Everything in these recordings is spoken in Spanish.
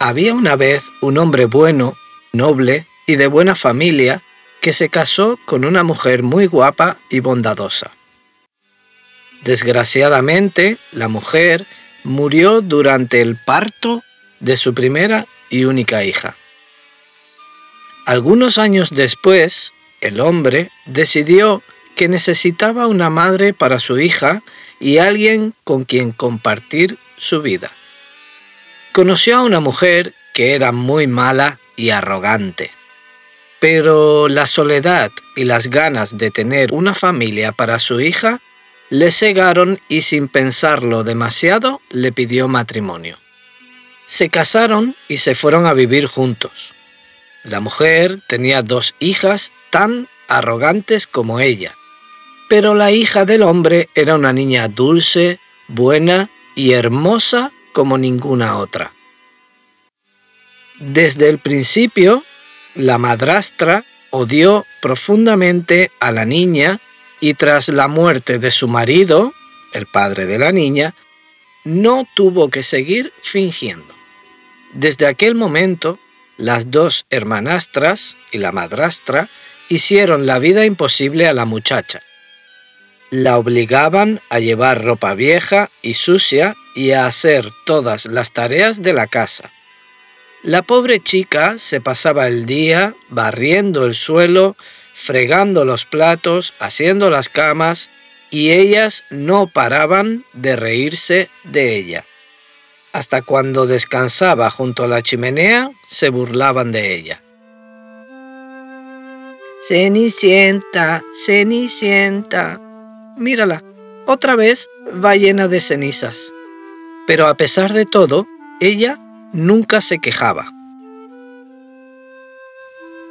Había una vez un hombre bueno, noble y de buena familia que se casó con una mujer muy guapa y bondadosa. Desgraciadamente, la mujer murió durante el parto de su primera y única hija. Algunos años después, el hombre decidió que necesitaba una madre para su hija y alguien con quien compartir su vida. Conoció a una mujer que era muy mala y arrogante. Pero la soledad y las ganas de tener una familia para su hija le cegaron y sin pensarlo demasiado le pidió matrimonio. Se casaron y se fueron a vivir juntos. La mujer tenía dos hijas tan arrogantes como ella, pero la hija del hombre era una niña dulce, buena y hermosa como ninguna otra. Desde el principio, la madrastra odió profundamente a la niña y tras la muerte de su marido, el padre de la niña, no tuvo que seguir fingiendo. Desde aquel momento, las dos hermanastras y la madrastra hicieron la vida imposible a la muchacha. La obligaban a llevar ropa vieja y sucia y a hacer todas las tareas de la casa. La pobre chica se pasaba el día barriendo el suelo, fregando los platos, haciendo las camas, y ellas no paraban de reírse de ella. Hasta cuando descansaba junto a la chimenea, se burlaban de ella. Cenicienta, Cenicienta. Mírala, otra vez va llena de cenizas. Pero a pesar de todo, ella nunca se quejaba.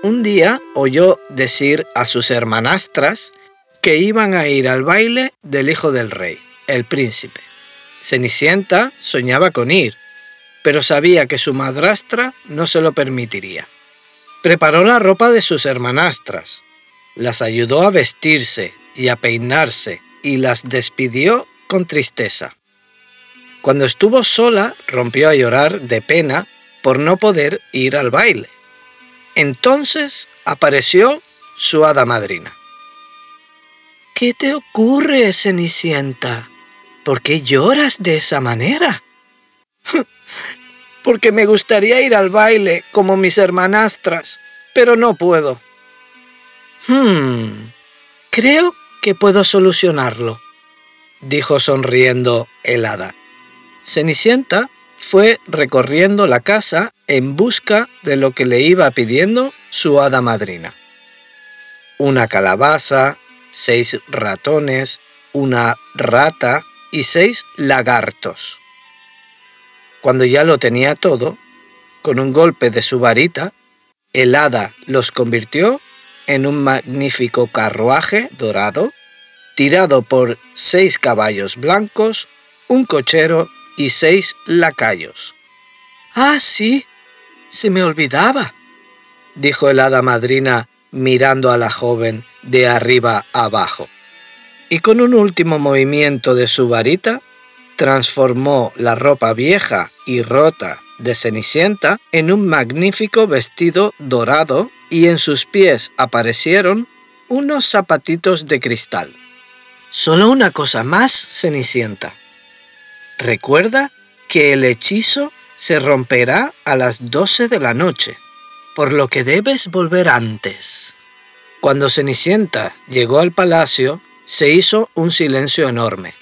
Un día oyó decir a sus hermanastras que iban a ir al baile del hijo del rey, el príncipe. Cenicienta soñaba con ir, pero sabía que su madrastra no se lo permitiría. Preparó la ropa de sus hermanastras, las ayudó a vestirse y a peinarse y las despidió con tristeza. Cuando estuvo sola, rompió a llorar de pena por no poder ir al baile. Entonces apareció su hada madrina. ¿Qué te ocurre, Cenicienta? ¿Por qué lloras de esa manera? Porque me gustaría ir al baile como mis hermanastras, pero no puedo. Hmm, creo que puedo solucionarlo, dijo sonriendo el hada. Cenicienta fue recorriendo la casa en busca de lo que le iba pidiendo su hada madrina. Una calabaza, seis ratones, una rata y seis lagartos. Cuando ya lo tenía todo, con un golpe de su varita, el hada los convirtió en un magnífico carruaje dorado, tirado por seis caballos blancos, un cochero y seis lacayos. Ah, sí, se me olvidaba, dijo el hada madrina mirando a la joven de arriba abajo. Y con un último movimiento de su varita, transformó la ropa vieja y rota de Cenicienta en un magnífico vestido dorado y en sus pies aparecieron unos zapatitos de cristal. Solo una cosa más, Cenicienta, Recuerda que el hechizo se romperá a las 12 de la noche, por lo que debes volver antes. Cuando Cenicienta llegó al palacio, se hizo un silencio enorme.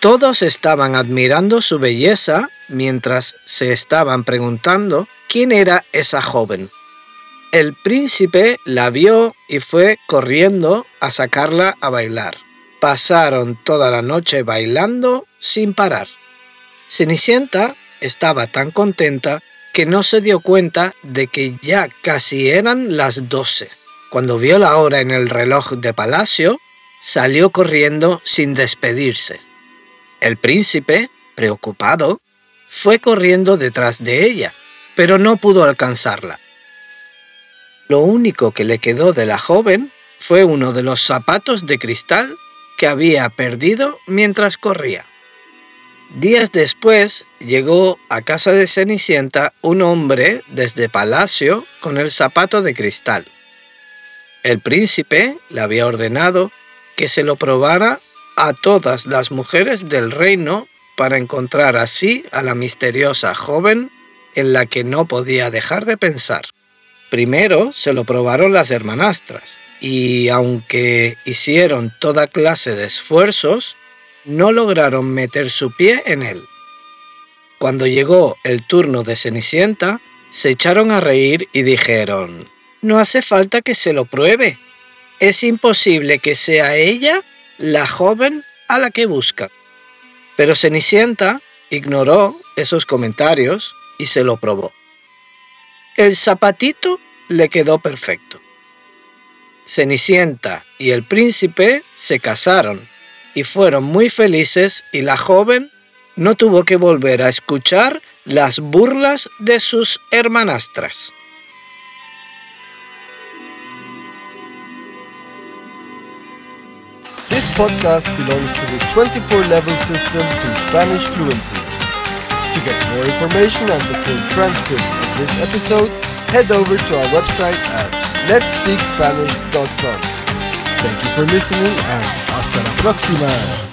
Todos estaban admirando su belleza mientras se estaban preguntando quién era esa joven. El príncipe la vio y fue corriendo a sacarla a bailar. Pasaron toda la noche bailando sin parar. Cenicienta estaba tan contenta que no se dio cuenta de que ya casi eran las doce. Cuando vio la hora en el reloj de palacio, salió corriendo sin despedirse. El príncipe, preocupado, fue corriendo detrás de ella, pero no pudo alcanzarla. Lo único que le quedó de la joven fue uno de los zapatos de cristal que había perdido mientras corría. Días después llegó a casa de Cenicienta un hombre desde palacio con el zapato de cristal. El príncipe le había ordenado que se lo probara a todas las mujeres del reino para encontrar así a la misteriosa joven en la que no podía dejar de pensar. Primero se lo probaron las hermanastras y aunque hicieron toda clase de esfuerzos, no lograron meter su pie en él. Cuando llegó el turno de Cenicienta, se echaron a reír y dijeron, no hace falta que se lo pruebe. Es imposible que sea ella la joven a la que busca. Pero Cenicienta ignoró esos comentarios y se lo probó. El zapatito le quedó perfecto. Cenicienta y el príncipe se casaron y fueron muy felices y la joven no tuvo que volver a escuchar las burlas de sus hermanastras. This podcast belongs to the 24 level system to Spanish fluency. To get more information and the full transcript of this episode, head over to our website at letspeakspanish.com. Thank you for listening and hasta la próxima.